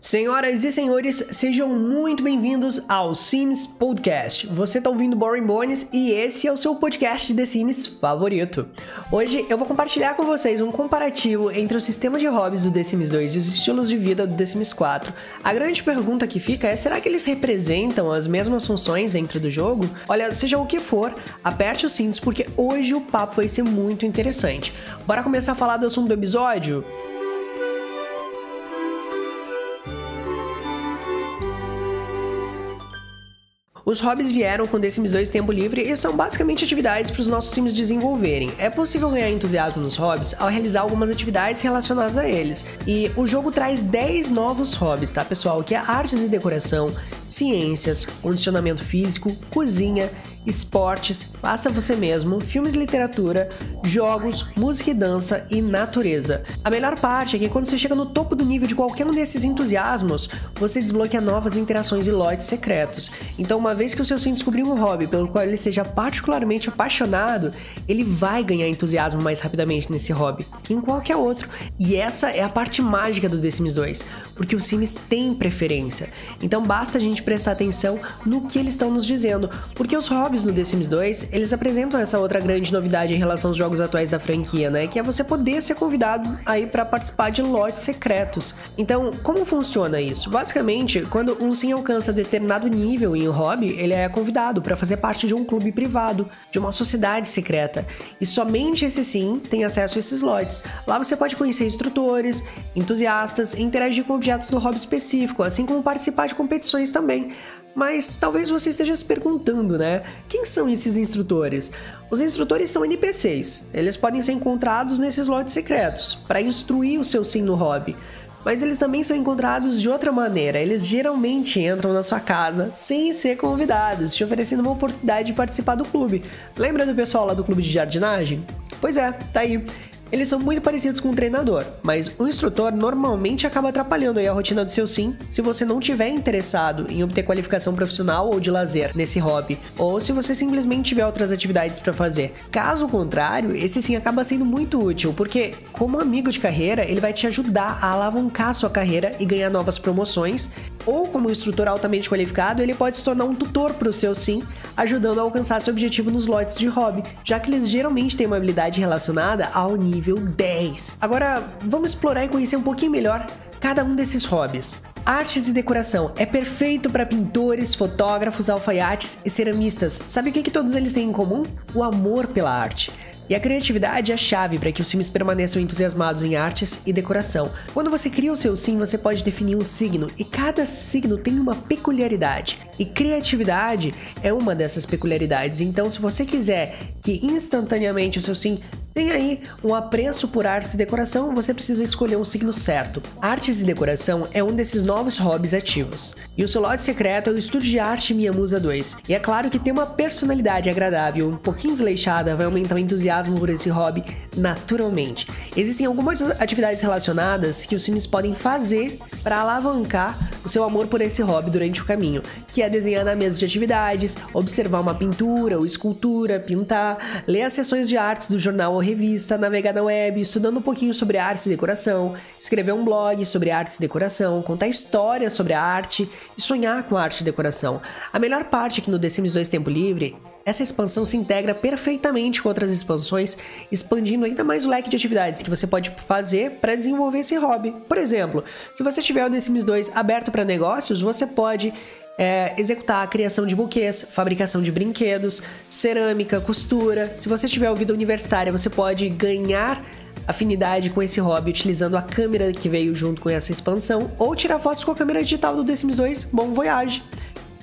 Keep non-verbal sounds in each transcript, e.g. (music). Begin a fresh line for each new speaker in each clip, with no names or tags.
Senhoras e senhores, sejam muito bem-vindos ao Sims Podcast. Você tá ouvindo Boring Bones e esse é o seu podcast de Sims favorito. Hoje eu vou compartilhar com vocês um comparativo entre o sistema de hobbies do The Sims 2 e os estilos de vida do The Sims 4. A grande pergunta que fica é: será que eles representam as mesmas funções dentro do jogo? Olha, seja o que for, aperte os cintos porque hoje o papo vai ser muito interessante. Bora começar a falar do assunto do episódio? Os hobbies vieram com The Sims 2 Tempo Livre e são basicamente atividades para os nossos times desenvolverem. É possível ganhar entusiasmo nos hobbies ao realizar algumas atividades relacionadas a eles. E o jogo traz 10 novos hobbies, tá pessoal? Que é artes e decoração, ciências, condicionamento físico, cozinha, esportes, faça você mesmo, filmes e literatura, jogos, música e dança e natureza. A melhor parte é que quando você chega no topo do nível de qualquer um desses entusiasmos, você desbloqueia novas interações e lotes secretos. Então, uma vez que o seu sim descobrir um hobby pelo qual ele seja particularmente apaixonado, ele vai ganhar entusiasmo mais rapidamente nesse hobby que em qualquer outro. E essa é a parte mágica do The Sims 2, porque os Sims têm preferência. Então basta a gente prestar atenção no que eles estão nos dizendo, porque os hobbies hobbies no The Sims 2, eles apresentam essa outra grande novidade em relação aos jogos atuais da franquia, né? Que é você poder ser convidado aí para participar de lotes secretos. Então, como funciona isso? Basicamente, quando um sim alcança determinado nível em um hobby, ele é convidado para fazer parte de um clube privado, de uma sociedade secreta. E somente esse sim tem acesso a esses lotes. Lá você pode conhecer instrutores, entusiastas, interagir com objetos do hobby específico, assim como participar de competições também. Mas talvez você esteja se perguntando, né? Quem são esses instrutores? Os instrutores são NPCs. Eles podem ser encontrados nesses lotes secretos para instruir o seu sim no hobby. Mas eles também são encontrados de outra maneira. Eles geralmente entram na sua casa sem ser convidados, te oferecendo uma oportunidade de participar do clube. Lembra do pessoal lá do clube de jardinagem? Pois é, tá aí. Eles são muito parecidos com um treinador, mas o instrutor normalmente acaba atrapalhando a rotina do seu sim se você não tiver interessado em obter qualificação profissional ou de lazer nesse hobby, ou se você simplesmente tiver outras atividades para fazer. Caso contrário, esse sim acaba sendo muito útil, porque como amigo de carreira, ele vai te ajudar a alavancar sua carreira e ganhar novas promoções, ou como instrutor altamente qualificado, ele pode se tornar um tutor para o seu sim, ajudando a alcançar seu objetivo nos lotes de hobby, já que eles geralmente têm uma habilidade relacionada ao nível nível 10. Agora, vamos explorar e conhecer um pouquinho melhor cada um desses hobbies. Artes e decoração é perfeito para pintores, fotógrafos, alfaiates e ceramistas. Sabe o que, que todos eles têm em comum? O amor pela arte. E a criatividade é a chave para que os times permaneçam entusiasmados em artes e decoração. Quando você cria o seu sim, você pode definir um signo e cada signo tem uma peculiaridade. E criatividade é uma dessas peculiaridades. Então, se você quiser que instantaneamente o seu sim tem aí um apreço por artes e decoração, você precisa escolher um signo certo. Artes e decoração é um desses novos hobbies ativos. E o seu lote secreto é o Estúdio de Arte Minha Musa 2. E é claro que ter uma personalidade agradável, um pouquinho desleixada, vai aumentar o entusiasmo por esse hobby naturalmente. Existem algumas atividades relacionadas que os Sims podem fazer para alavancar o seu amor por esse hobby durante o caminho, que é desenhar na mesa de atividades, observar uma pintura ou escultura, pintar, ler as sessões de artes do jornal revista, navegar na web, estudando um pouquinho sobre artes e decoração, escrever um blog sobre artes e decoração, contar histórias sobre a arte e sonhar com arte e decoração. A melhor parte aqui no The Sims 2 Tempo Livre essa expansão se integra perfeitamente com outras expansões, expandindo ainda mais o leque de atividades que você pode fazer para desenvolver esse hobby. Por exemplo, se você tiver o The Sims 2 aberto para negócios, você pode é, executar a criação de buquês, fabricação de brinquedos, cerâmica, costura. Se você tiver vida universitária, você pode ganhar afinidade com esse hobby utilizando a câmera que veio junto com essa expansão ou tirar fotos com a câmera digital do The Sims 2. Bom voyage!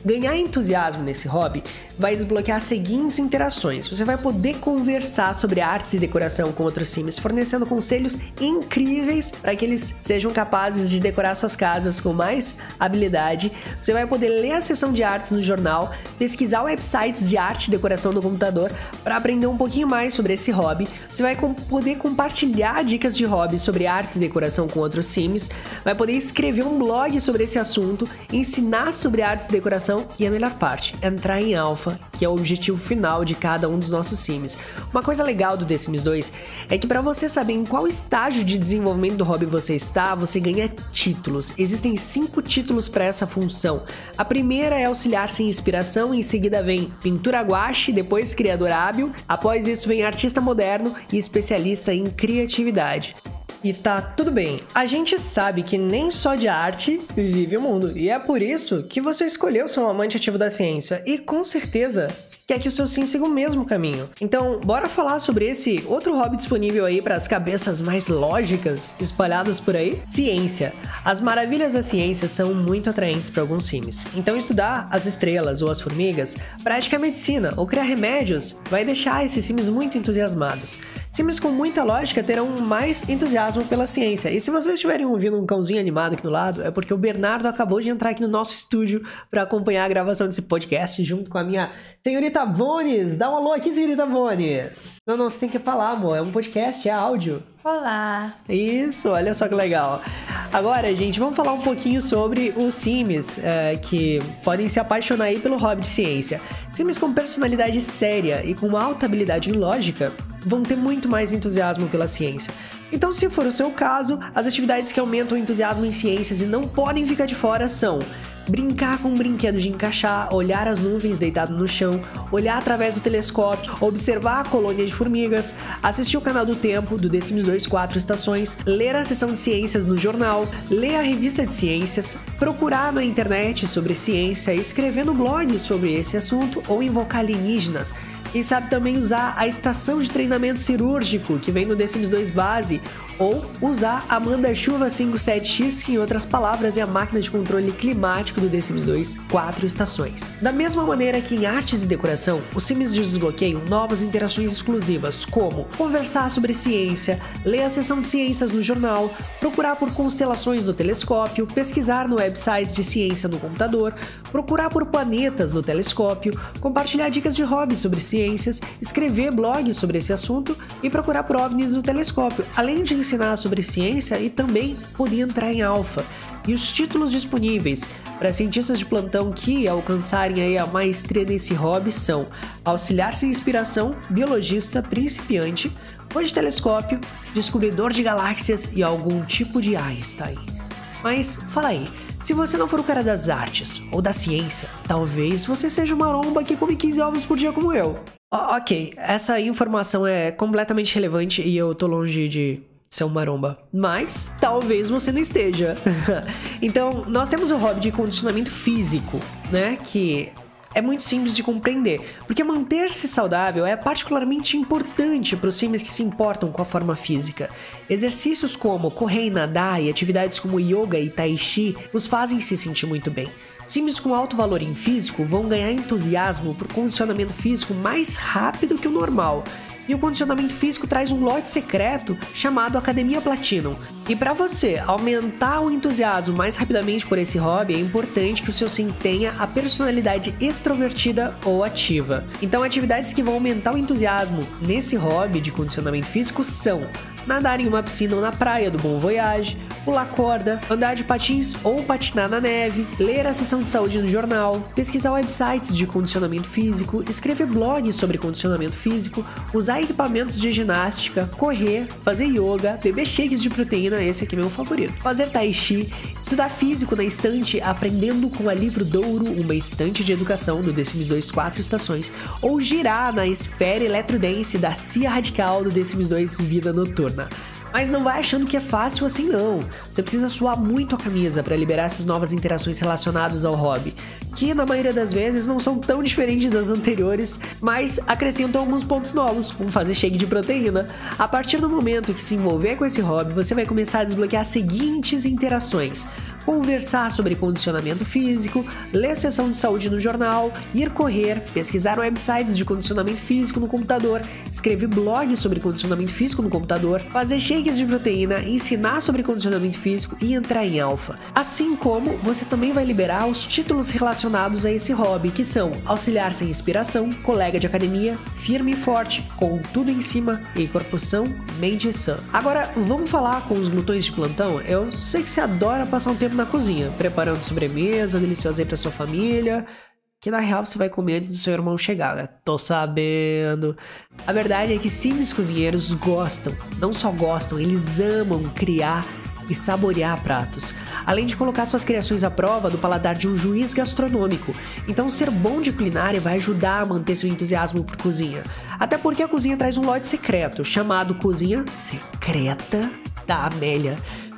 Ganhar entusiasmo nesse hobby vai desbloquear as seguintes interações. Você vai poder conversar sobre artes e decoração com outros sims, fornecendo conselhos incríveis para que eles sejam capazes de decorar suas casas com mais habilidade. Você vai poder ler a seção de artes no jornal, pesquisar websites de arte e decoração no computador para aprender um pouquinho mais sobre esse hobby. Você vai poder compartilhar dicas de hobby sobre artes e decoração com outros sims, vai poder escrever um blog sobre esse assunto, ensinar sobre artes e decoração inspiração e a melhor parte, entrar em alfa, que é o objetivo final de cada um dos nossos sims. Uma coisa legal do The Sims 2 é que para você saber em qual estágio de desenvolvimento do hobby você está, você ganha títulos. Existem cinco títulos para essa função. A primeira é auxiliar sem inspiração, em seguida vem pintura guache, depois criador hábil, após isso vem artista moderno e especialista em criatividade. E tá tudo bem, a gente sabe que nem só de arte vive o mundo, e é por isso que você escolheu ser um amante ativo da ciência, e com certeza quer que o seu sim siga o mesmo caminho. Então, bora falar sobre esse outro hobby disponível aí para as cabeças mais lógicas espalhadas por aí? Ciência. As maravilhas da ciência são muito atraentes para alguns sims. Então, estudar as estrelas ou as formigas, praticar medicina ou criar remédios vai deixar esses sims muito entusiasmados. Sims com muita lógica terão mais entusiasmo pela ciência. E se vocês estiverem ouvindo um cãozinho animado aqui do lado, é porque o Bernardo acabou de entrar aqui no nosso estúdio para acompanhar a gravação desse podcast junto com a minha senhorita Bones. Dá um alô aqui, senhorita Bones. Não, não, você tem que falar, amor. É um podcast, é áudio.
Olá!
Isso, olha só que legal. Agora, gente, vamos falar um pouquinho sobre os Sims é, que podem se apaixonar aí pelo hobby de ciência. Sims com personalidade séria e com alta habilidade em lógica vão ter muito mais entusiasmo pela ciência. Então, se for o seu caso, as atividades que aumentam o entusiasmo em ciências e não podem ficar de fora são brincar com um brinquedo de encaixar, olhar as nuvens deitado no chão, olhar através do telescópio, observar a colônia de formigas, assistir o canal do Tempo, do The Sims 2 4 estações, ler a sessão de ciências no jornal, ler a revista de ciências, procurar na internet sobre ciência, escrever no blog sobre esse assunto ou invocar alienígenas quem sabe também usar a estação de treinamento cirúrgico que vem no The Sims 2 base, ou usar a Manda-Chuva 57X, que em outras palavras é a máquina de controle climático do The Sims 2 quatro estações. Da mesma maneira que em artes e decoração, os Sims desbloqueiam novas interações exclusivas, como conversar sobre ciência, ler a sessão de ciências no jornal, procurar por constelações no telescópio, pesquisar no websites de ciência no computador, procurar por planetas no telescópio, compartilhar dicas de hobby sobre ciência ciências, escrever blogs sobre esse assunto e procurar por OVNIs no telescópio, além de ensinar sobre ciência e também poder entrar em alfa. E os títulos disponíveis para cientistas de plantão que alcançarem aí a maestria nesse hobby são auxiliar sem inspiração, biologista principiante, de telescópio, descobridor de galáxias e algum tipo de Einstein. Mas fala aí, se você não for o cara das artes ou da ciência, talvez você seja uma maromba que come 15 ovos por dia como eu. ok, essa informação é completamente relevante e eu tô longe de ser um maromba. Mas talvez você não esteja. (laughs) então, nós temos o hobby de condicionamento físico, né? Que é muito simples de compreender, porque manter-se saudável é particularmente importante para os sims que se importam com a forma física. Exercícios como correr e nadar e atividades como yoga e tai chi os fazem se sentir muito bem. Sims com alto valor em físico vão ganhar entusiasmo por condicionamento físico mais rápido que o normal, e o condicionamento físico traz um lote secreto chamado Academia Platinum. E para você aumentar o entusiasmo mais rapidamente por esse hobby, é importante que o seu sim tenha a personalidade extrovertida ou ativa. Então, atividades que vão aumentar o entusiasmo nesse hobby de condicionamento físico são nadar em uma piscina ou na praia do Bom Voyage, pular corda, andar de patins ou patinar na neve, ler a sessão de saúde no jornal, pesquisar websites de condicionamento físico, escrever blogs sobre condicionamento físico, usar equipamentos de ginástica, correr, fazer yoga, beber shakes de proteína, esse aqui é meu favorito, fazer tai chi, estudar físico na estante aprendendo com a Livro Douro, uma estante de educação do The Sims 2 4 estações, ou girar na esfera eletrodance da Cia Radical do The Sims 2 Vida Noturna. Mas não vai achando que é fácil assim não. Você precisa suar muito a camisa para liberar essas novas interações relacionadas ao hobby, que na maioria das vezes não são tão diferentes das anteriores, mas acrescentam alguns pontos novos, como fazer shake de proteína. A partir do momento que se envolver com esse hobby, você vai começar a desbloquear as seguintes interações: conversar sobre condicionamento físico, ler sessão de saúde no jornal, ir correr, pesquisar websites de condicionamento físico no computador, escrever blogs sobre condicionamento físico no computador, fazer shakes de proteína, ensinar sobre condicionamento físico e entrar em alfa. Assim como você também vai liberar os títulos relacionados a esse hobby, que são auxiliar sem inspiração, colega de academia, firme e forte, com tudo em cima e corpoção, mente sã. Agora, vamos falar com os glutões de plantão? Eu sei que você adora passar um tempo na cozinha, preparando sobremesa deliciosa aí para sua família. que na real você vai comer antes do seu irmão chegar, né? Tô sabendo. A verdade é que Sims cozinheiros gostam, não só gostam, eles amam criar e saborear pratos, além de colocar suas criações à prova do paladar de um juiz gastronômico. Então, ser bom de culinária vai ajudar a manter seu entusiasmo por cozinha. Até porque a cozinha traz um lote secreto, chamado Cozinha Secreta da Amélia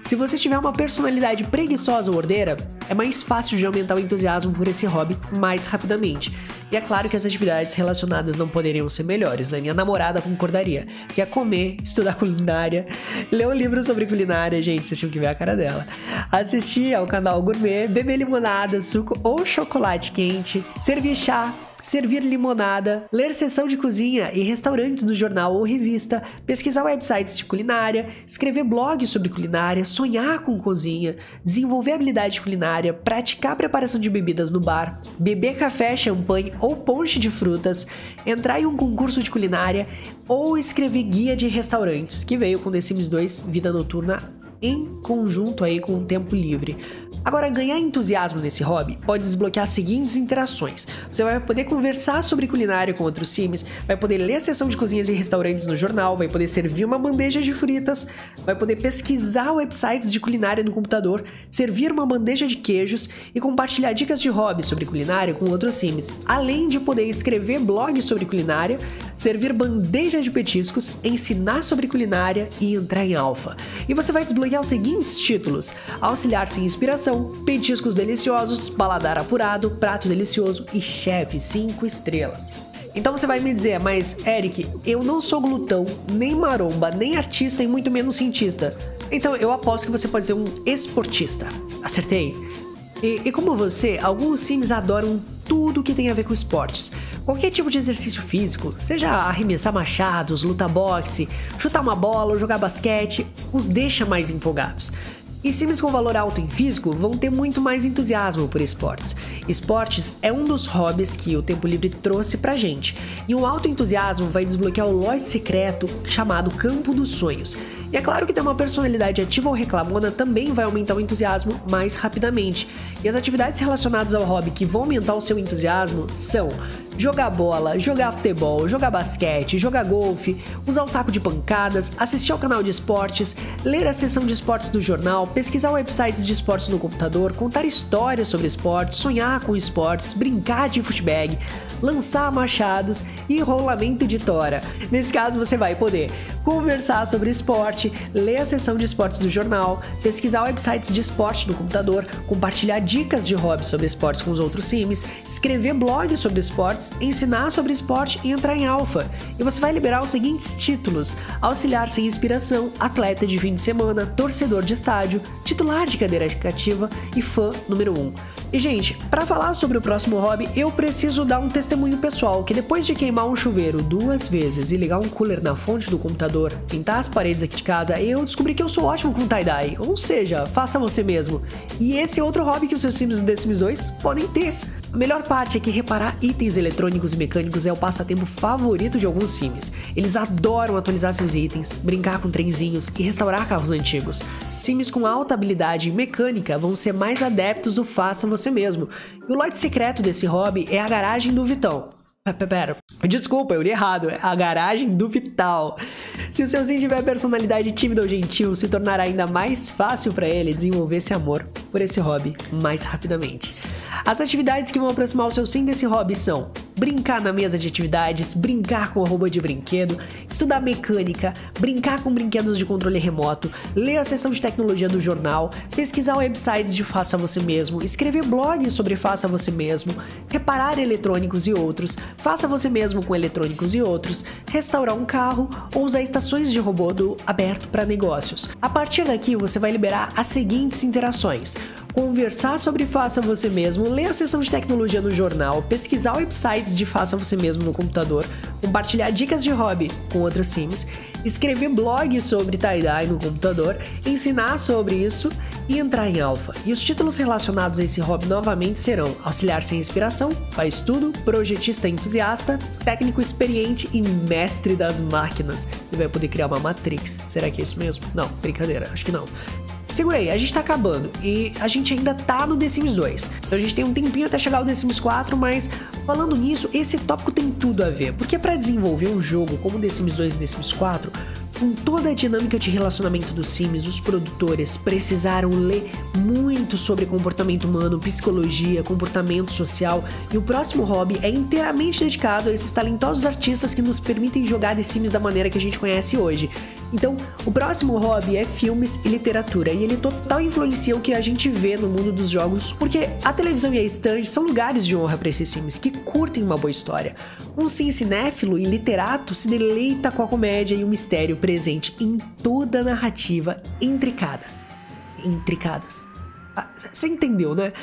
se você tiver uma personalidade preguiçosa ou ordeira, é mais fácil de aumentar o entusiasmo por esse hobby mais rapidamente. E é claro que as atividades relacionadas não poderiam ser melhores, né? Minha namorada concordaria. Que comer, estudar culinária, ler um livro sobre culinária, gente, vocês tinham que ver a cara dela. Assistir ao canal Gourmet, beber limonada, suco ou chocolate quente, servir chá, servir limonada, ler sessão de cozinha e restaurantes do jornal ou revista, pesquisar websites de culinária, escrever blogs sobre culinária, sonhar com cozinha, desenvolver habilidade culinária, praticar preparação de bebidas no bar, beber café, champanhe ou ponche de frutas, entrar em um concurso de culinária ou escrever guia de restaurantes, que veio com The Sims 2 Vida Noturna em conjunto aí com o tempo livre. Agora, ganhar entusiasmo nesse hobby pode desbloquear as seguintes interações. Você vai poder conversar sobre culinária com outros sims, vai poder ler a seção de cozinhas e restaurantes no jornal, vai poder servir uma bandeja de fritas, vai poder pesquisar websites de culinária no computador, servir uma bandeja de queijos e compartilhar dicas de hobby sobre culinária com outros sims, além de poder escrever blogs sobre culinária, servir bandeja de petiscos, ensinar sobre culinária e entrar em alfa. E você vai desbloquear os seguintes títulos: auxiliar-se em inspiração, petiscos deliciosos, paladar apurado, prato delicioso e chefe 5 estrelas. Então você vai me dizer, mas Eric, eu não sou glutão, nem maromba, nem artista e muito menos cientista. Então eu aposto que você pode ser um esportista. Acertei? E, e como você, alguns sims adoram tudo que tem a ver com esportes. Qualquer tipo de exercício físico, seja arremessar machados, lutar boxe, chutar uma bola ou jogar basquete, os deixa mais empolgados. E sims com valor alto em físico vão ter muito mais entusiasmo por esportes. Esportes é um dos hobbies que o Tempo Livre trouxe pra gente, e um alto entusiasmo vai desbloquear o lote secreto chamado Campo dos Sonhos. E é claro que ter uma personalidade ativa ou reclamona também vai aumentar o entusiasmo mais rapidamente. E as atividades relacionadas ao hobby que vão aumentar o seu entusiasmo são jogar bola, jogar futebol, jogar basquete, jogar golfe, usar o saco de pancadas, assistir ao canal de esportes, ler a seção de esportes do jornal, pesquisar websites de esportes no computador, contar histórias sobre esportes, sonhar com esportes, brincar de futebag, lançar machados e rolamento de tora. Nesse caso você vai poder conversar sobre esporte, ler a seção de esportes do jornal, pesquisar websites de esporte no computador, compartilhar dicas de hobby sobre esportes com os outros sims, escrever blogs sobre esportes, ensinar sobre esporte e entrar em alfa. E você vai liberar os seguintes títulos: auxiliar sem inspiração, atleta de fim de semana, torcedor de estádio, titular de cadeira cativa e fã número 1. Um. E gente, para falar sobre o próximo hobby, eu preciso dar um testemunho pessoal que depois de queimar um chuveiro duas vezes e ligar um cooler na fonte do computador, pintar as paredes aqui de casa, eu descobri que eu sou ótimo com tie-dye, ou seja, faça você mesmo. E esse é outro hobby que os seus Sims The Sims 2 podem ter. A melhor parte é que reparar itens eletrônicos e mecânicos é o passatempo favorito de alguns sims. Eles adoram atualizar seus itens, brincar com trenzinhos e restaurar carros antigos. Sims com alta habilidade mecânica vão ser mais adeptos do faça você mesmo. E o lote secreto desse hobby é a garagem do Vitão. Pera, desculpa, eu li errado. É a garagem do Vital. Se o seu Sim tiver personalidade tímida ou gentil, se tornará ainda mais fácil para ele desenvolver esse amor por esse hobby mais rapidamente. As atividades que vão aproximar o seu sim desse hobby são brincar na mesa de atividades, brincar com a roupa de brinquedo, estudar mecânica, brincar com brinquedos de controle remoto, ler a seção de tecnologia do jornal, pesquisar websites de faça você mesmo, escrever blogs sobre faça você mesmo, reparar eletrônicos e outros, faça você mesmo com eletrônicos e outros, restaurar um carro ou usar estações de robô do aberto para negócios. A partir daqui você vai liberar as seguintes interações: conversar sobre faça você mesmo, ler a seção de tecnologia no jornal, pesquisar websites de faça você mesmo no computador, compartilhar dicas de hobby com outros sims, escrever blogs sobre tie-dye no computador, ensinar sobre isso e entrar em alfa. E os títulos relacionados a esse hobby novamente serão auxiliar sem inspiração, faz tudo, projetista entusiasta, técnico experiente e mestre das máquinas. Você vai poder criar uma Matrix. Será que é isso mesmo? Não, brincadeira, acho que não. Segura aí, a gente tá acabando e a gente ainda tá no The Sims 2. Então a gente tem um tempinho até chegar ao The Sims 4, mas falando nisso, esse tópico tem tudo a ver, porque para desenvolver um jogo como The Sims 2 e The Sims 4, com toda a dinâmica de relacionamento dos Sims, os produtores precisaram ler muito sobre comportamento humano, psicologia, comportamento social, e o próximo hobby é inteiramente dedicado a esses talentosos artistas que nos permitem jogar The Sims da maneira que a gente conhece hoje. Então, o próximo hobby é filmes e literatura, e ele total influencia o que a gente vê no mundo dos jogos, porque a televisão e a estande são lugares de honra para esses Sims que curtem uma boa história. Um sim cinéfilo e literato se deleita com a comédia e o mistério presente em toda a narrativa intricada. Intricadas. Você entendeu, né?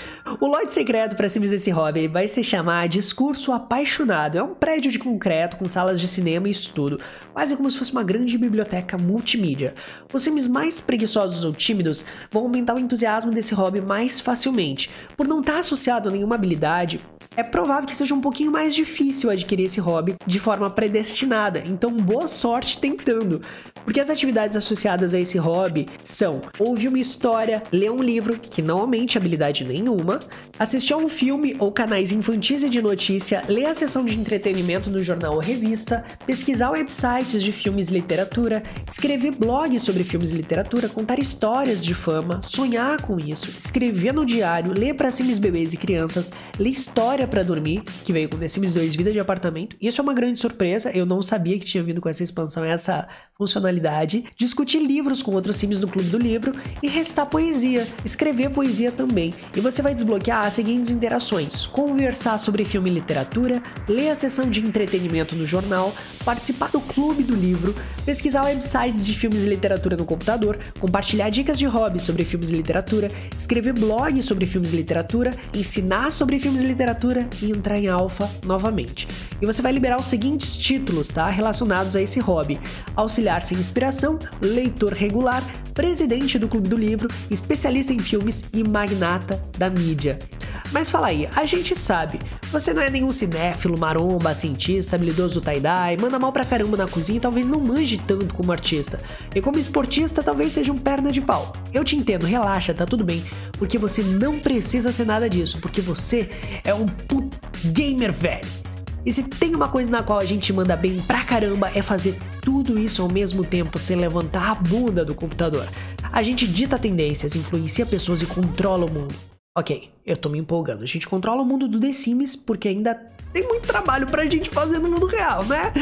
O lote secreto para cima desse hobby vai se chamar Discurso Apaixonado. É um prédio de concreto com salas de cinema e estudo, quase como se fosse uma grande biblioteca multimídia. Os Sims mais preguiçosos ou tímidos vão aumentar o entusiasmo desse hobby mais facilmente. Por não estar associado a nenhuma habilidade, é provável que seja um pouquinho mais difícil adquirir esse hobby de forma predestinada. Então, boa sorte tentando. Porque as atividades associadas a esse hobby são ouvir uma história, ler um livro, que não aumente habilidade nenhuma, assistir a um filme ou canais infantis e de notícia, ler a sessão de entretenimento no jornal ou revista, pesquisar websites de filmes e literatura, escrever blogs sobre filmes e literatura, contar histórias de fama, sonhar com isso, escrever no diário, ler para Sims bebês e crianças, ler história para dormir, que veio com The Sims 2 Vida de Apartamento. Isso é uma grande surpresa, eu não sabia que tinha vindo com essa expansão, essa funcionalidade, discutir livros com outros sims do Clube do Livro e recitar poesia, escrever poesia também. E você vai desbloquear as seguintes interações: conversar sobre filme e literatura, ler a sessão de entretenimento no jornal, participar do Clube do Livro, pesquisar websites de filmes e literatura no computador, compartilhar dicas de hobby sobre filmes e literatura, escrever blogs sobre filmes e literatura, ensinar sobre filmes e literatura e entrar em alfa novamente. E você vai liberar os seguintes títulos, tá? Relacionados a esse hobby: auxiliar sem inspiração, leitor regular, presidente do Clube do Livro, especialista em filmes e magnata da mídia. Mas fala aí, a gente sabe, você não é nenhum cinéfilo, maromba, cientista, habilidoso do tie-dye, manda mal pra caramba na cozinha e talvez não manje tanto como artista. E como esportista, talvez seja um perna de pau. Eu te entendo, relaxa, tá tudo bem, porque você não precisa ser nada disso, porque você é um put gamer velho. E se tem uma coisa na qual a gente manda bem pra caramba é fazer tudo isso ao mesmo tempo sem levantar a bunda do computador. A gente dita tendências, influencia pessoas e controla o mundo. Ok, eu tô me empolgando. A gente controla o mundo do The Sims porque ainda tem muito trabalho pra gente fazer no mundo real, né?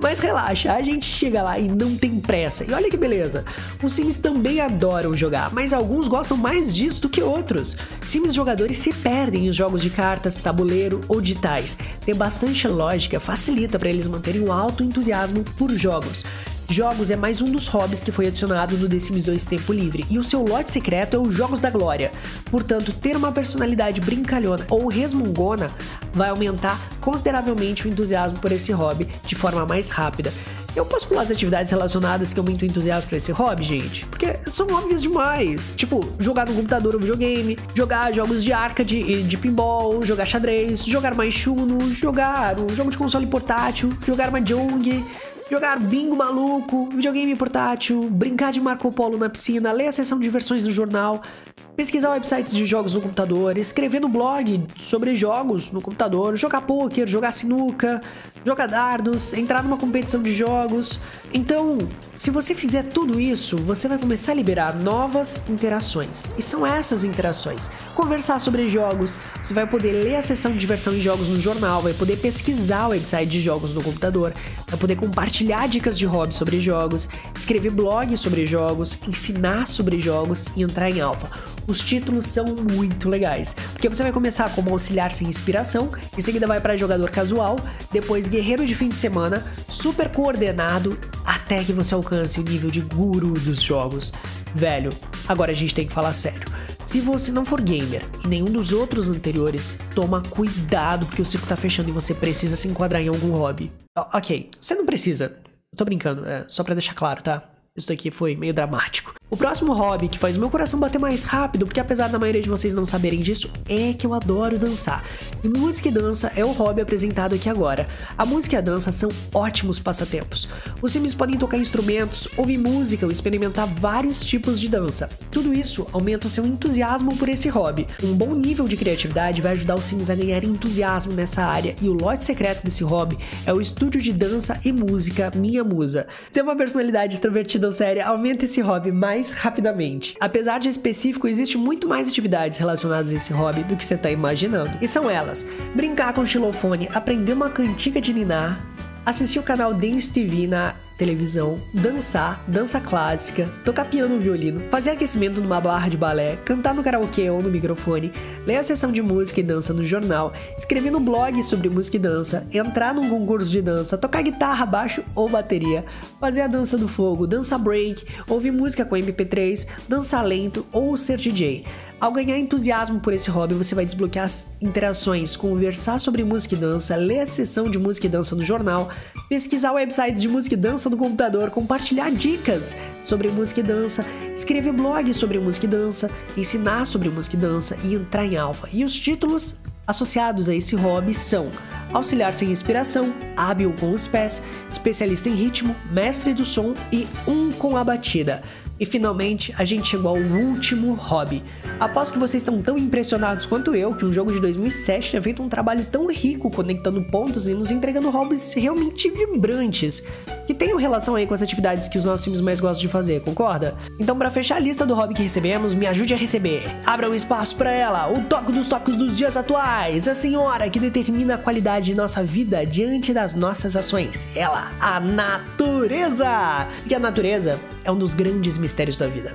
Mas relaxa, a gente chega lá e não tem pressa. E olha que beleza, os Sims também adoram jogar, mas alguns gostam mais disso do que outros. Sims jogadores se perdem em jogos de cartas, tabuleiro ou digitais. Ter bastante lógica facilita para eles manterem um alto entusiasmo por jogos. Jogos é mais um dos hobbies que foi adicionado no The Sims 2 Tempo Livre, e o seu lote secreto é os Jogos da Glória. Portanto, ter uma personalidade brincalhona ou resmungona vai aumentar consideravelmente o entusiasmo por esse hobby de forma mais rápida. Eu posso pular as atividades relacionadas que aumentam o entusiasmo por esse hobby, gente? Porque são óbvias demais. Tipo, jogar no computador ou videogame, jogar jogos de arca de, de pinball, jogar xadrez, jogar mais chuno, jogar um jogo de console portátil, jogar mahjong, jogar bingo maluco, videogame portátil, brincar de Marco Polo na piscina, ler a seção de versões do jornal, pesquisar websites de jogos no computador, escrever no blog sobre jogos no computador, jogar poker, jogar sinuca, jogar dardos, entrar numa competição de jogos. Então, se você fizer tudo isso, você vai começar a liberar novas interações. E são essas interações. Conversar sobre jogos, você vai poder ler a seção de diversão em jogos no jornal, vai poder pesquisar o website de jogos no computador, vai poder compartilhar dicas de hobby sobre jogos, escrever blogs sobre jogos, ensinar sobre jogos e entrar em alfa. Os títulos são muito legais, porque você vai começar como auxiliar sem inspiração, em seguida vai para jogador casual, depois guerreiro de fim de semana, super coordenado, até que você alcance o nível de guru dos jogos. Velho, agora a gente tem que falar sério. Se você não for gamer e nenhum dos outros anteriores, toma cuidado porque o circo tá fechando e você precisa se enquadrar em algum hobby. Ok, você não precisa. Tô brincando, é só pra deixar claro, tá? Isso aqui foi meio dramático. O próximo hobby que faz o meu coração bater mais rápido, porque apesar da maioria de vocês não saberem disso, é que eu adoro dançar. E música e dança é o hobby apresentado aqui agora. A música e a dança são ótimos passatempos. Os sims podem tocar instrumentos, ouvir música ou experimentar vários tipos de dança. Tudo isso aumenta o seu entusiasmo por esse hobby. Um bom nível de criatividade vai ajudar os sims a ganhar entusiasmo nessa área, e o lote secreto desse hobby é o estúdio de dança e música Minha Musa. Ter uma personalidade extrovertida séria aumenta esse hobby mais rapidamente. Apesar de específico, existe muito mais atividades relacionadas a esse hobby do que você está imaginando. E são elas: brincar com xilofone, aprender uma cantiga de ninar, assistir o canal Dance TV na televisão, dançar, dança clássica, tocar piano ou violino, fazer aquecimento numa barra de balé, cantar no karaokê ou no microfone, ler a sessão de música e dança no jornal, escrever no blog sobre música e dança, entrar num concurso de dança, tocar guitarra, baixo ou bateria, fazer a dança do fogo, dança break, ouvir música com MP3, dançar lento ou ser DJ. Ao ganhar entusiasmo por esse hobby, você vai desbloquear as interações, conversar sobre música e dança, ler a sessão de música e dança no jornal, pesquisar websites de música e dança no computador, compartilhar dicas sobre música e dança, escrever blogs sobre música e dança, ensinar sobre música e dança e entrar em alfa. E os títulos associados a esse hobby são auxiliar sem inspiração, hábil com os pés, especialista em ritmo, mestre do som e um com a batida. E finalmente, a gente chegou ao último hobby. Aposto que vocês estão tão impressionados quanto eu que um jogo de 2007 tenha feito um trabalho tão rico conectando pontos e nos entregando hobbies realmente vibrantes, que tenham relação aí com as atividades que os nossos times mais gostam de fazer, concorda? Então, para fechar a lista do hobby que recebemos, me ajude a receber. Abra um espaço para ela, o toque dos tópicos dos dias atuais, a senhora que determina a qualidade de nossa vida diante das nossas ações. Ela, a natureza! E a natureza é um dos grandes mistérios da vida.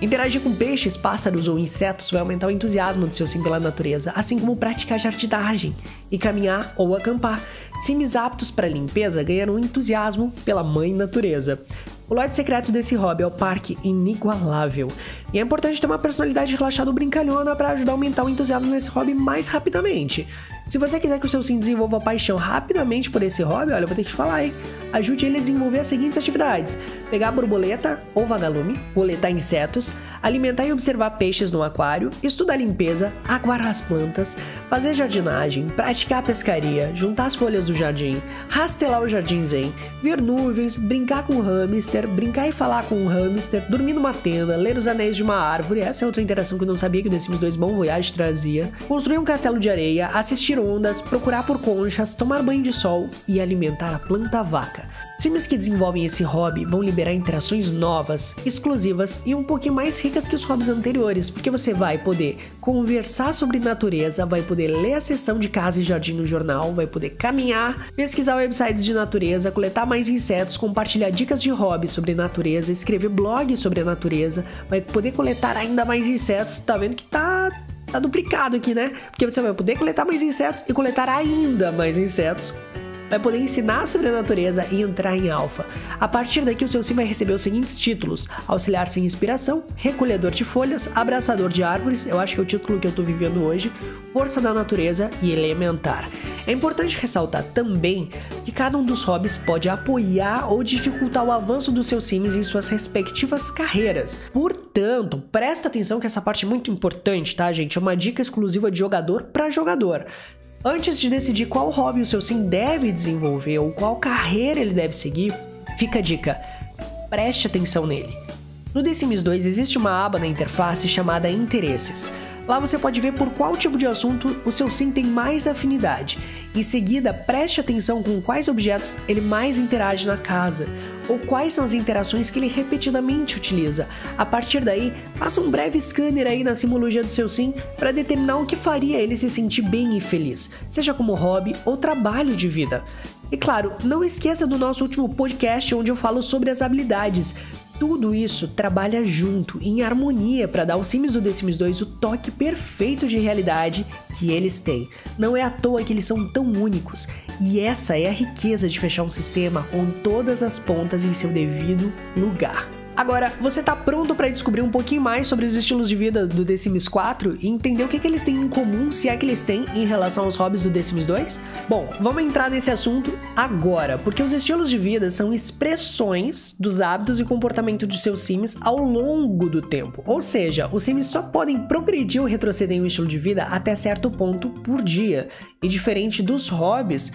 Interagir com peixes, pássaros ou insetos vai aumentar o entusiasmo do seu sim pela natureza, assim como praticar jardinagem e caminhar ou acampar. Sims aptos para limpeza ganharam entusiasmo pela mãe natureza. O lote secreto desse hobby é o parque inigualável. E é importante ter uma personalidade relaxada ou brincalhona para ajudar a aumentar o entusiasmo nesse hobby mais rapidamente. Se você quiser que o seu sim desenvolva paixão rapidamente por esse hobby, olha, eu vou ter que te falar, hein? Ajude ele a desenvolver as seguintes atividades: pegar borboleta ou vagalume, coletar insetos, alimentar e observar peixes no aquário, estudar limpeza, aguar as plantas, fazer jardinagem, praticar pescaria, juntar as folhas do jardim, rastelar o jardim zen, ver nuvens, brincar com o hamster, brincar e falar com o hamster, dormir numa tenda, ler os anéis de uma árvore, essa é outra interação que eu não sabia que o The Sims 2 Bom Voyage trazia, construir um castelo de areia, assistir ondas, procurar por conchas, tomar banho de sol e alimentar a planta vaca. Sims que desenvolvem esse hobby vão liberar interações novas, exclusivas e um pouquinho mais ricas que os hobbies anteriores, porque você vai poder conversar sobre natureza, vai poder ler a seção de casa e jardim no jornal, vai poder caminhar, pesquisar websites de natureza, coletar mais insetos, compartilhar dicas de hobby sobre natureza, escrever blogs sobre a natureza, vai poder coletar ainda mais insetos, tá vendo que tá tá duplicado aqui, né? Porque você vai poder coletar mais insetos e coletar ainda mais insetos vai poder ensinar sobre a natureza e entrar em alfa. A partir daqui, o seu sim vai receber os seguintes títulos: Auxiliar sem inspiração, Recolhedor de folhas, Abraçador de árvores, eu acho que é o título que eu tô vivendo hoje, Força da natureza e Elementar. É importante ressaltar também que cada um dos hobbies pode apoiar ou dificultar o avanço dos seus sims em suas respectivas carreiras. Portanto, presta atenção que essa parte é muito importante, tá, gente? É uma dica exclusiva de jogador para jogador. Antes de decidir qual hobby o seu sim deve desenvolver ou qual carreira ele deve seguir, fica a dica: preste atenção nele. No The Sims 2 existe uma aba na interface chamada Interesses. Lá você pode ver por qual tipo de assunto o seu sim tem mais afinidade. Em seguida, preste atenção com quais objetos ele mais interage na casa, ou quais são as interações que ele repetidamente utiliza. A partir daí, faça um breve scanner aí na simbologia do seu sim para determinar o que faria ele se sentir bem e feliz, seja como hobby ou trabalho de vida. E claro, não esqueça do nosso último podcast onde eu falo sobre as habilidades. Tudo isso trabalha junto, em harmonia, para dar aos Sims do The Sims 2 o toque perfeito de realidade que eles têm. Não é à toa que eles são tão únicos, e essa é a riqueza de fechar um sistema com todas as pontas em seu devido lugar. Agora, você tá pronto para descobrir um pouquinho mais sobre os estilos de vida do The Sims 4 e entender o que, que eles têm em comum, se é que eles têm, em relação aos hobbies do The Sims 2? Bom, vamos entrar nesse assunto agora, porque os estilos de vida são expressões dos hábitos e comportamento de seus Sims ao longo do tempo. Ou seja, os Sims só podem progredir ou retroceder em um estilo de vida até certo ponto por dia. E diferente dos hobbies,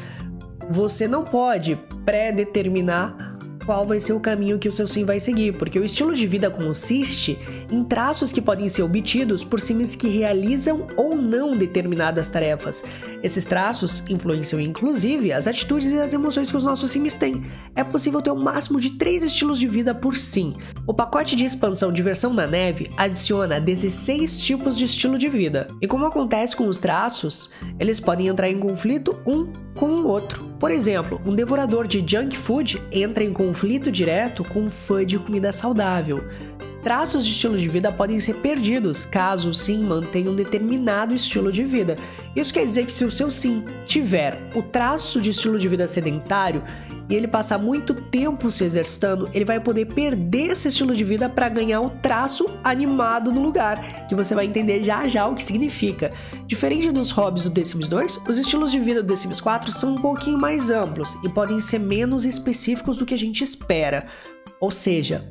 você não pode pré-determinar qual vai ser o caminho que o seu sim vai seguir, porque o estilo de vida consiste em traços que podem ser obtidos por sims que realizam ou não determinadas tarefas. Esses traços influenciam inclusive as atitudes e as emoções que os nossos sims têm. É possível ter o um máximo de três estilos de vida por sim. O pacote de expansão Diversão na Neve adiciona 16 tipos de estilo de vida. E como acontece com os traços, eles podem entrar em conflito um com o outro. Por exemplo, um devorador de junk food entra em conflito direto com um fã de comida saudável. Traços de estilo de vida podem ser perdidos caso sim mantenha um determinado estilo de vida. Isso quer dizer que se o seu sim tiver o traço de estilo de vida sedentário e ele passar muito tempo se exercitando, ele vai poder perder esse estilo de vida para ganhar o traço animado no lugar, que você vai entender já já o que significa. Diferente dos hobbies do The Sims 2, os estilos de vida do The Sims 4 são um pouquinho mais amplos e podem ser menos específicos do que a gente espera. Ou seja,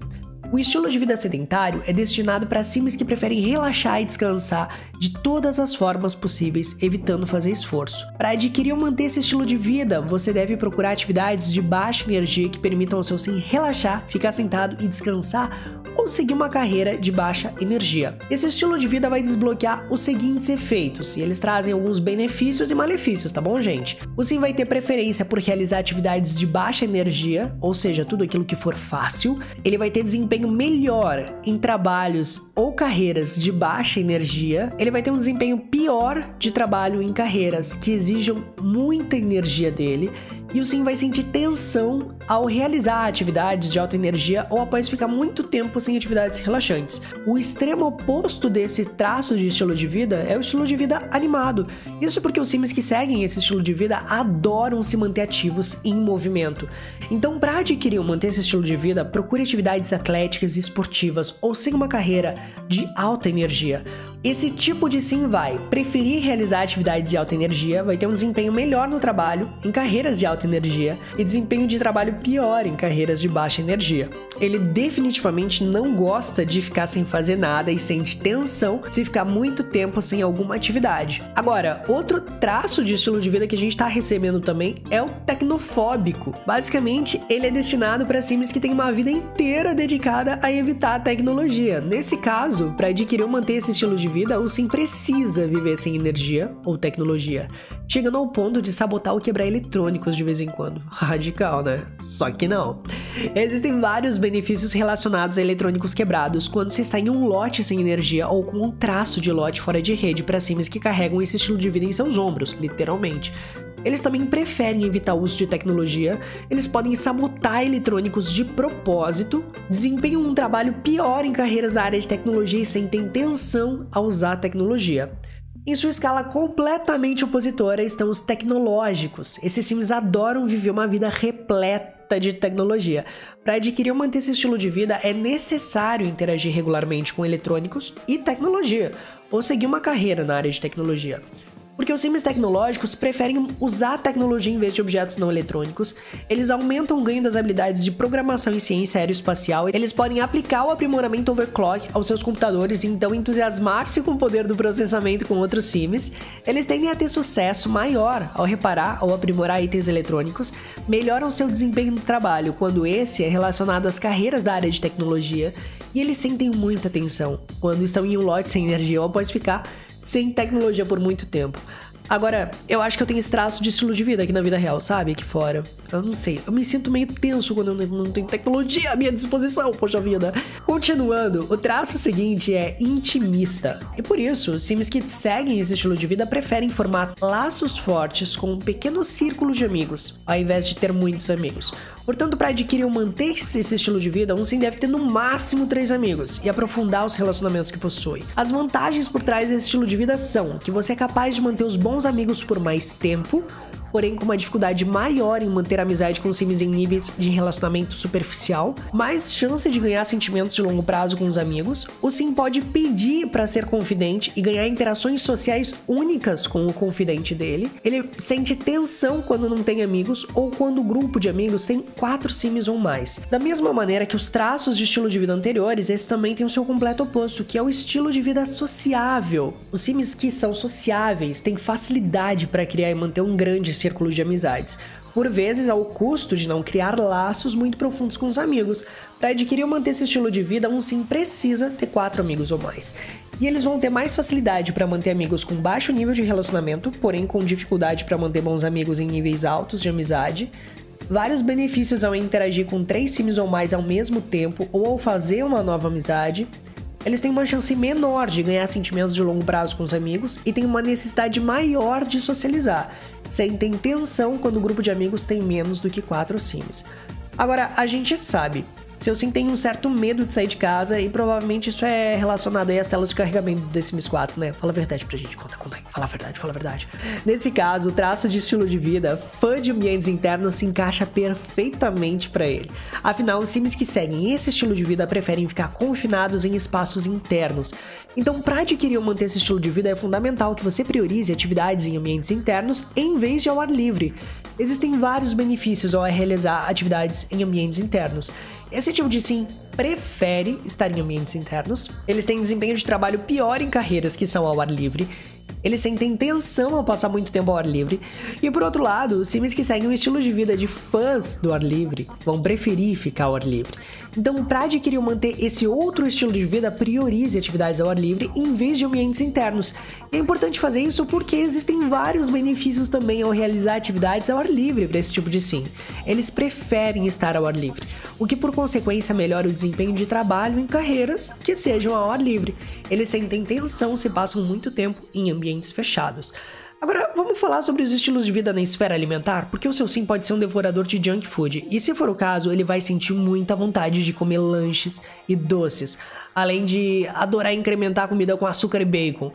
o estilo de vida sedentário é destinado para sims que preferem relaxar e descansar de todas as formas possíveis, evitando fazer esforço. Para adquirir ou manter esse estilo de vida, você deve procurar atividades de baixa energia que permitam ao seu sim relaxar, ficar sentado e descansar ou seguir uma carreira de baixa energia. Esse estilo de vida vai desbloquear os seguintes efeitos, e eles trazem alguns benefícios e malefícios, tá bom, gente? O Sim vai ter preferência por realizar atividades de baixa energia, ou seja, tudo aquilo que for fácil. Ele vai ter desempenho melhor em trabalhos ou carreiras de baixa energia. Ele vai ter um desempenho pior de trabalho em carreiras que exijam muita energia dele e o Sim vai sentir tensão ao realizar atividades de alta energia ou após ficar muito tempo sem atividades relaxantes. O extremo oposto desse traço de estilo de vida é o estilo de vida animado. Isso porque os Sims que seguem esse estilo de vida adoram se manter ativos e em movimento. Então, para adquirir ou manter esse estilo de vida, procure atividades atléticas e esportivas ou siga uma carreira de alta energia. Esse tipo de sim vai preferir realizar atividades de alta energia, vai ter um desempenho melhor no trabalho, em carreiras de alta energia, e desempenho de trabalho pior em carreiras de baixa energia. Ele definitivamente não gosta de ficar sem fazer nada e sente tensão se ficar muito tempo sem alguma atividade. Agora, outro traço de estilo de vida que a gente está recebendo também é o tecnofóbico. Basicamente, ele é destinado para sims que têm uma vida inteira dedicada a evitar a tecnologia. Nesse caso, para adquirir ou manter esse estilo de vida, o sim precisa viver sem energia ou tecnologia, chegando ao ponto de sabotar ou quebrar eletrônicos de vez em quando. (laughs) Radical, né? Só que não. Existem vários benefícios relacionados a eletrônicos quebrados quando se está em um lote sem energia ou com um traço de lote fora de rede para sims que carregam esse estilo de vida em seus ombros, literalmente. Eles também preferem evitar o uso de tecnologia, eles podem sabotar eletrônicos de propósito, desempenham um trabalho pior em carreiras da área de tecnologia e sentem intenção a usar a tecnologia. Em sua escala completamente opositora estão os tecnológicos. Esses sims adoram viver uma vida repleta de tecnologia. Para adquirir ou manter esse estilo de vida, é necessário interagir regularmente com eletrônicos e tecnologia, ou seguir uma carreira na área de tecnologia. Porque os sims tecnológicos preferem usar a tecnologia em vez de objetos não eletrônicos, eles aumentam o ganho das habilidades de programação e ciência aeroespacial, eles podem aplicar o aprimoramento overclock aos seus computadores e então entusiasmar-se com o poder do processamento com outros sims, eles tendem a ter sucesso maior ao reparar ou aprimorar itens eletrônicos, melhoram seu desempenho no trabalho quando esse é relacionado às carreiras da área de tecnologia, e eles sentem muita tensão quando estão em um lote sem energia ou após ficar sem tecnologia por muito tempo. Agora, eu acho que eu tenho esse traço de estilo de vida aqui na vida real, sabe? Aqui fora. Eu não sei. Eu me sinto meio tenso quando eu não tenho tecnologia à minha disposição, poxa vida. Continuando, o traço seguinte é intimista. E por isso, sims que seguem esse estilo de vida preferem formar laços fortes com um pequeno círculo de amigos, ao invés de ter muitos amigos. Portanto, para adquirir ou manter esse estilo de vida, um sim deve ter no máximo três amigos e aprofundar os relacionamentos que possui. As vantagens por trás desse estilo de vida são que você é capaz de manter os bons amigos por mais tempo, porém com uma dificuldade maior em manter amizade com sims em níveis de relacionamento superficial, mais chance de ganhar sentimentos de longo prazo com os amigos. O sim pode pedir para ser confidente e ganhar interações sociais únicas com o confidente dele. Ele sente tensão quando não tem amigos ou quando o grupo de amigos tem quatro sims ou mais. Da mesma maneira que os traços de estilo de vida anteriores, esse também tem o seu completo oposto, que é o estilo de vida sociável. Os sims que são sociáveis têm facilidade para criar e manter um grande círculo de amizades por vezes ao custo de não criar laços muito profundos com os amigos. Para adquirir ou manter esse estilo de vida, um sim precisa ter quatro amigos ou mais. E eles vão ter mais facilidade para manter amigos com baixo nível de relacionamento, porém com dificuldade para manter bons amigos em níveis altos de amizade. Vários benefícios ao interagir com três sims ou mais ao mesmo tempo ou ao fazer uma nova amizade. Eles têm uma chance menor de ganhar sentimentos de longo prazo com os amigos e têm uma necessidade maior de socializar, sentem tensão quando o grupo de amigos tem menos do que quatro sims. Agora, a gente sabe seu sim tem um certo medo de sair de casa e provavelmente isso é relacionado aí às telas de carregamento do Sims 4, né? Fala a verdade pra gente, conta, conta aí, fala a verdade, fala a verdade. Nesse caso, o traço de estilo de vida, fã de ambientes internos, se encaixa perfeitamente para ele. Afinal, os Sims que seguem esse estilo de vida preferem ficar confinados em espaços internos. Então, para adquirir ou manter esse estilo de vida, é fundamental que você priorize atividades em ambientes internos em vez de ao ar livre. Existem vários benefícios ao realizar atividades em ambientes internos. Esse tipo de sim prefere estar em ambientes internos. Eles têm desempenho de trabalho pior em carreiras que são ao ar livre eles sentem tensão ao passar muito tempo ao ar livre. E por outro lado, os sims que seguem um estilo de vida de fãs do ar livre vão preferir ficar ao ar livre. Então, para adquirir ou manter esse outro estilo de vida, priorize atividades ao ar livre em vez de ambientes internos. É importante fazer isso porque existem vários benefícios também ao realizar atividades ao ar livre para esse tipo de sim. Eles preferem estar ao ar livre, o que por consequência melhora o desempenho de trabalho em carreiras que sejam ao ar livre. Eles sentem tensão se passam muito tempo em ambientes ambientes fechados. Agora, vamos falar sobre os estilos de vida na esfera alimentar, porque o seu sim pode ser um devorador de junk food, e se for o caso, ele vai sentir muita vontade de comer lanches e doces, além de adorar incrementar a comida com açúcar e bacon.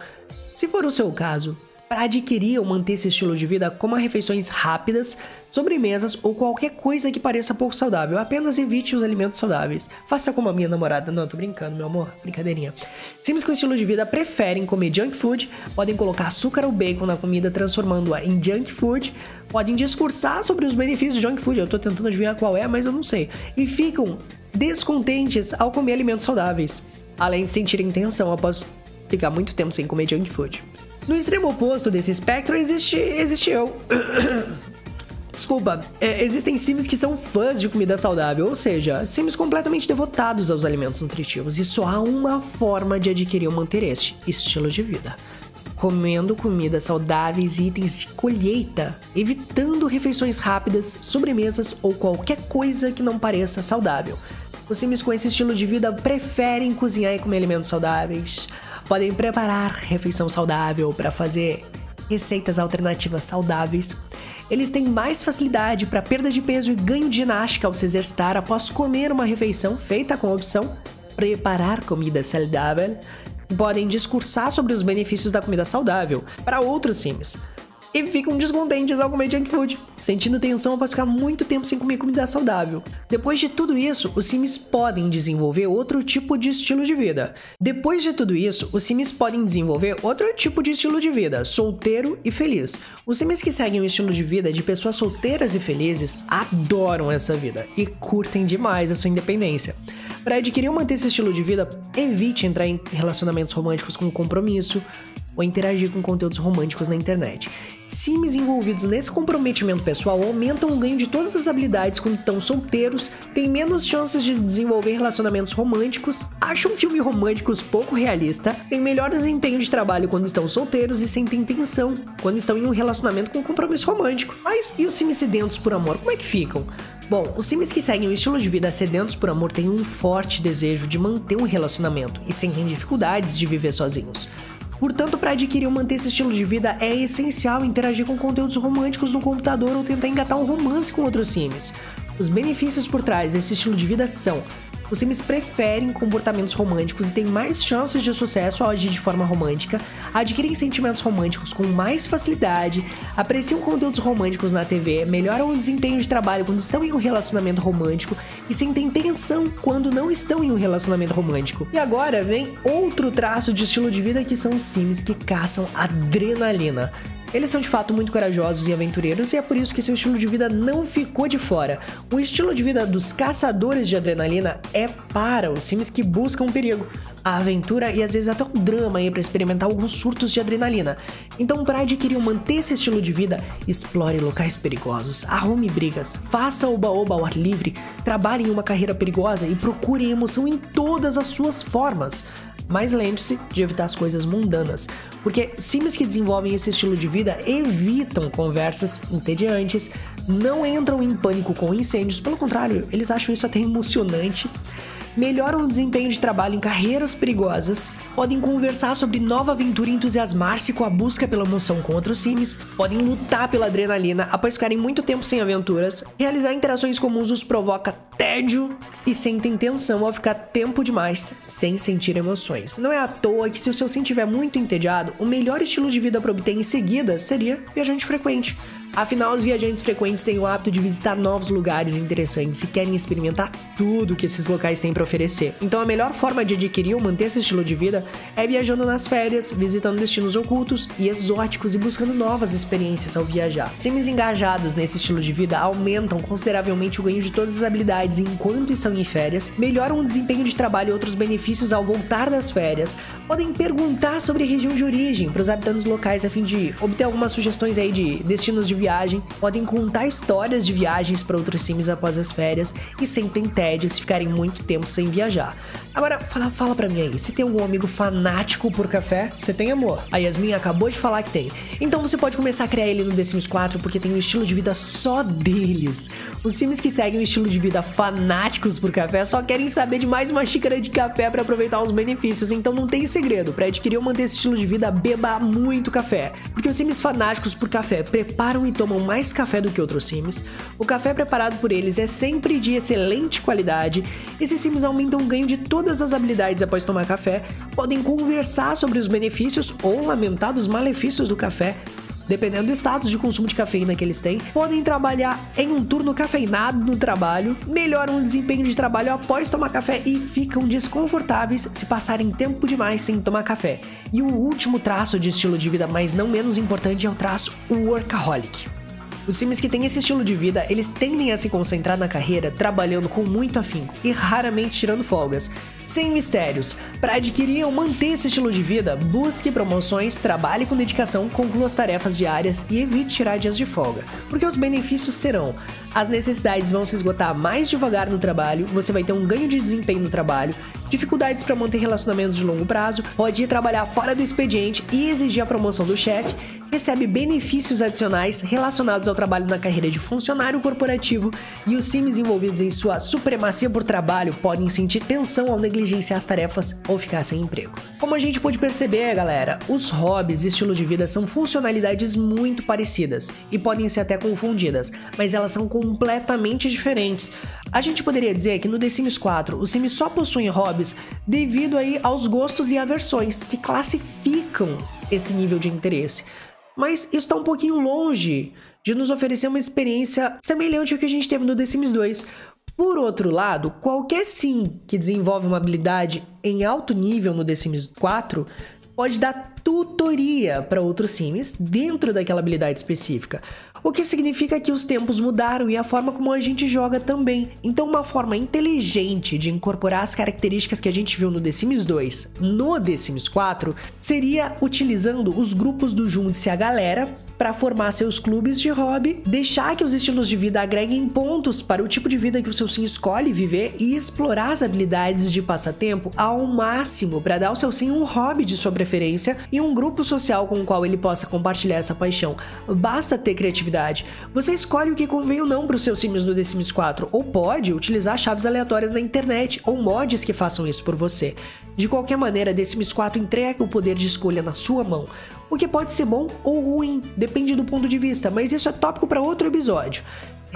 Se for o seu caso, para adquirir ou manter esse estilo de vida, coma refeições rápidas, sobremesas ou qualquer coisa que pareça pouco saudável. Apenas evite os alimentos saudáveis. Faça como a minha namorada. Não, tô brincando, meu amor. Brincadeirinha. Sims com estilo de vida preferem comer junk food, podem colocar açúcar ou bacon na comida, transformando-a em junk food. Podem discursar sobre os benefícios de junk food. Eu tô tentando adivinhar qual é, mas eu não sei. E ficam descontentes ao comer alimentos saudáveis. Além de sentirem tensão após ficar muito tempo sem comer junk food. No extremo oposto desse espectro existe, existe eu. (coughs) Desculpa, é, existem sims que são fãs de comida saudável, ou seja, sims completamente devotados aos alimentos nutritivos, e só há uma forma de adquirir ou manter este estilo de vida. Comendo comidas saudáveis e itens de colheita, evitando refeições rápidas, sobremesas ou qualquer coisa que não pareça saudável. Os sims com esse estilo de vida preferem cozinhar e comer alimentos saudáveis, podem preparar refeição saudável para fazer receitas alternativas saudáveis. Eles têm mais facilidade para perda de peso e ganho de ginástica ao se exercitar após comer uma refeição feita com a opção preparar comida saudável. Podem discursar sobre os benefícios da comida saudável para outros sims e ficam descontentes ao comer junk food, sentindo tensão após ficar muito tempo sem comer comida saudável. Depois de tudo isso, os Sims podem desenvolver outro tipo de estilo de vida. Depois de tudo isso, os Sims podem desenvolver outro tipo de estilo de vida, solteiro e feliz. Os Sims que seguem o estilo de vida de pessoas solteiras e felizes adoram essa vida e curtem demais a sua independência. Para adquirir ou manter esse estilo de vida, evite entrar em relacionamentos românticos com compromisso, ou interagir com conteúdos românticos na internet. Sims envolvidos nesse comprometimento pessoal aumentam o ganho de todas as habilidades quando estão solteiros, têm menos chances de desenvolver relacionamentos românticos, acham filmes românticos pouco realista, têm melhor desempenho de trabalho quando estão solteiros e sentem tensão quando estão em um relacionamento com compromisso romântico. Mas e os Sims sedentos por amor, como é que ficam? Bom, os sims que seguem o estilo de vida sedentos por amor têm um forte desejo de manter um relacionamento e sentem dificuldades de viver sozinhos. Portanto, para adquirir ou manter esse estilo de vida é essencial interagir com conteúdos românticos no computador ou tentar engatar um romance com outros sims. Os benefícios por trás desse estilo de vida são Os Sims preferem comportamentos românticos e têm mais chances de sucesso ao agir de forma romântica, adquirem sentimentos românticos com mais facilidade, apreciam conteúdos românticos na TV, melhoram o desempenho de trabalho quando estão em um relacionamento romântico e sentem tensão quando não estão em um relacionamento romântico. E agora vem outro traço de estilo de vida que são os Sims que caçam adrenalina. Eles são de fato muito corajosos e aventureiros e é por isso que seu estilo de vida não ficou de fora. O estilo de vida dos caçadores de adrenalina é para os sims que buscam perigo, a aventura e às vezes até o drama para experimentar alguns surtos de adrenalina. Então, para adquirir ou manter esse estilo de vida, explore locais perigosos, arrume brigas, faça oba-oba ao ar livre, trabalhe em uma carreira perigosa e procure emoção em todas as suas formas mas lembre-se de evitar as coisas mundanas, porque sims que desenvolvem esse estilo de vida evitam conversas entediantes, não entram em pânico com incêndios, pelo contrário, eles acham isso até emocionante melhoram o desempenho de trabalho em carreiras perigosas, podem conversar sobre nova aventura e entusiasmar-se com a busca pela emoção contra os sims, podem lutar pela adrenalina após ficarem muito tempo sem aventuras, realizar interações comuns os provoca tédio e sentem tensão ao ficar tempo demais sem sentir emoções. Não é à toa que se o seu sim estiver muito entediado, o melhor estilo de vida para obter em seguida seria viajante frequente. Afinal, os viajantes frequentes têm o hábito de visitar novos lugares interessantes e querem experimentar tudo que esses locais têm para oferecer. Então, a melhor forma de adquirir ou manter esse estilo de vida é viajando nas férias, visitando destinos ocultos e exóticos e buscando novas experiências ao viajar. Sims engajados nesse estilo de vida aumentam consideravelmente o ganho de todas as habilidades enquanto estão em férias, melhoram o desempenho de trabalho e outros benefícios ao voltar das férias, podem perguntar sobre a região de origem para os habitantes locais a fim de obter algumas sugestões aí de destinos de viagem, podem contar histórias de viagens para outros sims após as férias e sentem tédio se ficarem muito tempo sem viajar. Agora, fala, fala pra mim aí, você tem algum amigo fanático por café? Você tem, amor? A Yasmin acabou de falar que tem. Então você pode começar a criar ele no The Sims 4 porque tem um estilo de vida só deles. Os sims que seguem o estilo de vida fanáticos por café só querem saber de mais uma xícara de café para aproveitar os benefícios, então não tem segredo. Para adquirir ou manter esse estilo de vida, beba muito café. Porque os sims fanáticos por café preparam e tomam mais café do que outros sims. O café preparado por eles é sempre de excelente qualidade. Esses sims aumentam o ganho de toda todas as habilidades após tomar café, podem conversar sobre os benefícios ou lamentar dos malefícios do café, dependendo do status de consumo de cafeína que eles têm, podem trabalhar em um turno cafeinado no trabalho, melhoram o desempenho de trabalho após tomar café e ficam desconfortáveis se passarem tempo demais sem tomar café. E o último traço de estilo de vida, mas não menos importante, é o traço workaholic. Os sims que têm esse estilo de vida, eles tendem a se concentrar na carreira trabalhando com muito afinco e raramente tirando folgas. Sem mistérios, para adquirir ou manter esse estilo de vida, busque promoções, trabalhe com dedicação, conclua as tarefas diárias e evite tirar dias de folga, porque os benefícios serão: as necessidades vão se esgotar mais devagar no trabalho, você vai ter um ganho de desempenho no trabalho, dificuldades para manter relacionamentos de longo prazo, pode ir trabalhar fora do expediente e exigir a promoção do chefe, recebe benefícios adicionais relacionados ao trabalho na carreira de funcionário corporativo e os sims envolvidos em sua supremacia por trabalho podem sentir tensão ao negligenciar as tarefas ou ficar sem emprego. Como a gente pode perceber, galera, os hobbies e estilo de vida são funcionalidades muito parecidas e podem ser até confundidas, mas elas são completamente diferentes. A gente poderia dizer que no The Sims 4 os sims só possuem hobbies devido aí aos gostos e aversões que classificam esse nível de interesse. Mas isso está um pouquinho longe de nos oferecer uma experiência semelhante ao que a gente teve no The Sims 2. Por outro lado, qualquer sim que desenvolve uma habilidade em alto nível no The Sims 4 pode dar tutoria para outros sims dentro daquela habilidade específica. O que significa que os tempos mudaram e a forma como a gente joga também. Então, uma forma inteligente de incorporar as características que a gente viu no The Sims 2 no The Sims 4 seria utilizando os grupos do Junte-se a Galera para formar seus clubes de hobby, deixar que os estilos de vida agreguem pontos para o tipo de vida que o seu sim escolhe viver e explorar as habilidades de passatempo ao máximo para dar ao seu sim um hobby de sua preferência e um grupo social com o qual ele possa compartilhar essa paixão. Basta ter criatividade. Você escolhe o que convém ou não para os seus sims no The Sims 4 ou pode utilizar chaves aleatórias na internet ou mods que façam isso por você. De qualquer maneira, The Sims 4 entrega o poder de escolha na sua mão o que pode ser bom ou ruim, depende do ponto de vista, mas isso é tópico para outro episódio.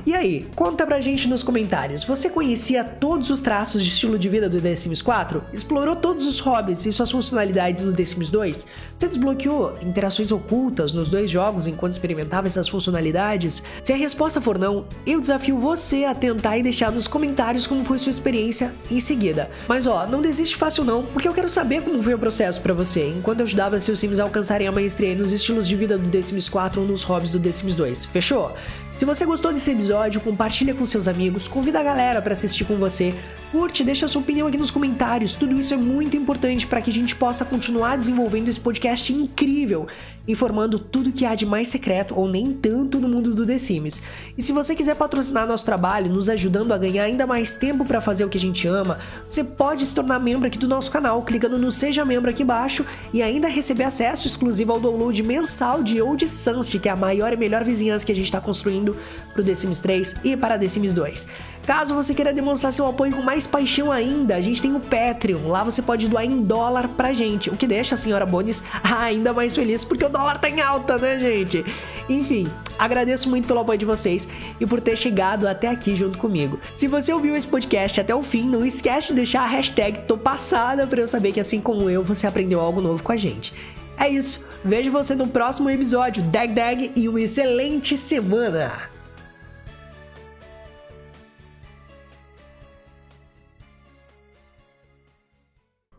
E aí, conta pra gente nos comentários, você conhecia todos os traços de estilo de vida do The Sims 4? Explorou todos os hobbies e suas funcionalidades no The Sims 2? Você desbloqueou interações ocultas nos dois jogos enquanto experimentava essas funcionalidades? Se a resposta for não, eu desafio você a tentar e deixar nos comentários como foi sua experiência em seguida. Mas ó, não desiste fácil não, porque eu quero saber como foi o processo para você, enquanto eu ajudava seus Sims a alcançarem a maestria nos estilos de vida do The Sims 4 ou nos hobbies do The Sims 2. Fechou? Se você gostou desse episódio, compartilha com seus amigos, convida a galera para assistir com você, curte, deixa sua opinião aqui nos comentários. Tudo isso é muito importante para que a gente possa continuar desenvolvendo esse podcast incrível, informando tudo que há de mais secreto ou nem tanto no mundo do The Sims. E se você quiser patrocinar nosso trabalho, nos ajudando a ganhar ainda mais tempo para fazer o que a gente ama, você pode se tornar membro aqui do nosso canal clicando no Seja Membro aqui embaixo e ainda receber acesso exclusivo ao download mensal de Old Sunst, que é a maior e melhor vizinhança que a gente está construindo para o The Sims 3 e para The Sims 2. Caso você queira demonstrar seu apoio com mais paixão ainda, a gente tem o Patreon. Lá você pode doar em dólar pra gente, o que deixa a senhora Bones ainda mais feliz, porque o dólar tá em alta, né, gente? Enfim, agradeço muito pelo apoio de vocês e por ter chegado até aqui junto comigo. Se você ouviu esse podcast até o fim, não esquece de deixar a hashtag tô passada pra eu saber que assim como eu, você aprendeu algo novo com a gente. É isso, vejo você no próximo episódio. Dag Dag e uma excelente semana!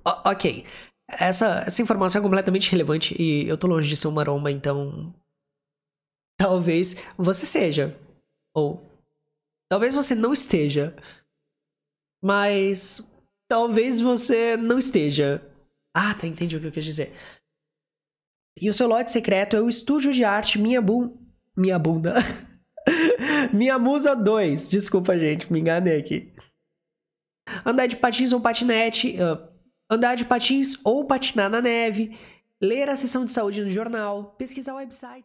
O ok, essa, essa informação é completamente relevante e eu tô longe de ser uma maromba, então. Talvez você seja. Ou. Talvez você não esteja. Mas. Talvez você não esteja. Ah, tá, entendi o que eu quis dizer. E o seu lote secreto é o estúdio de arte Minha Bu... Minha Bunda. (laughs) Minha Musa 2. Desculpa, gente, me enganei aqui. Andar de patins ou patinete, uh, andar de patins ou patinar na neve, ler a sessão de saúde no jornal, pesquisar websites.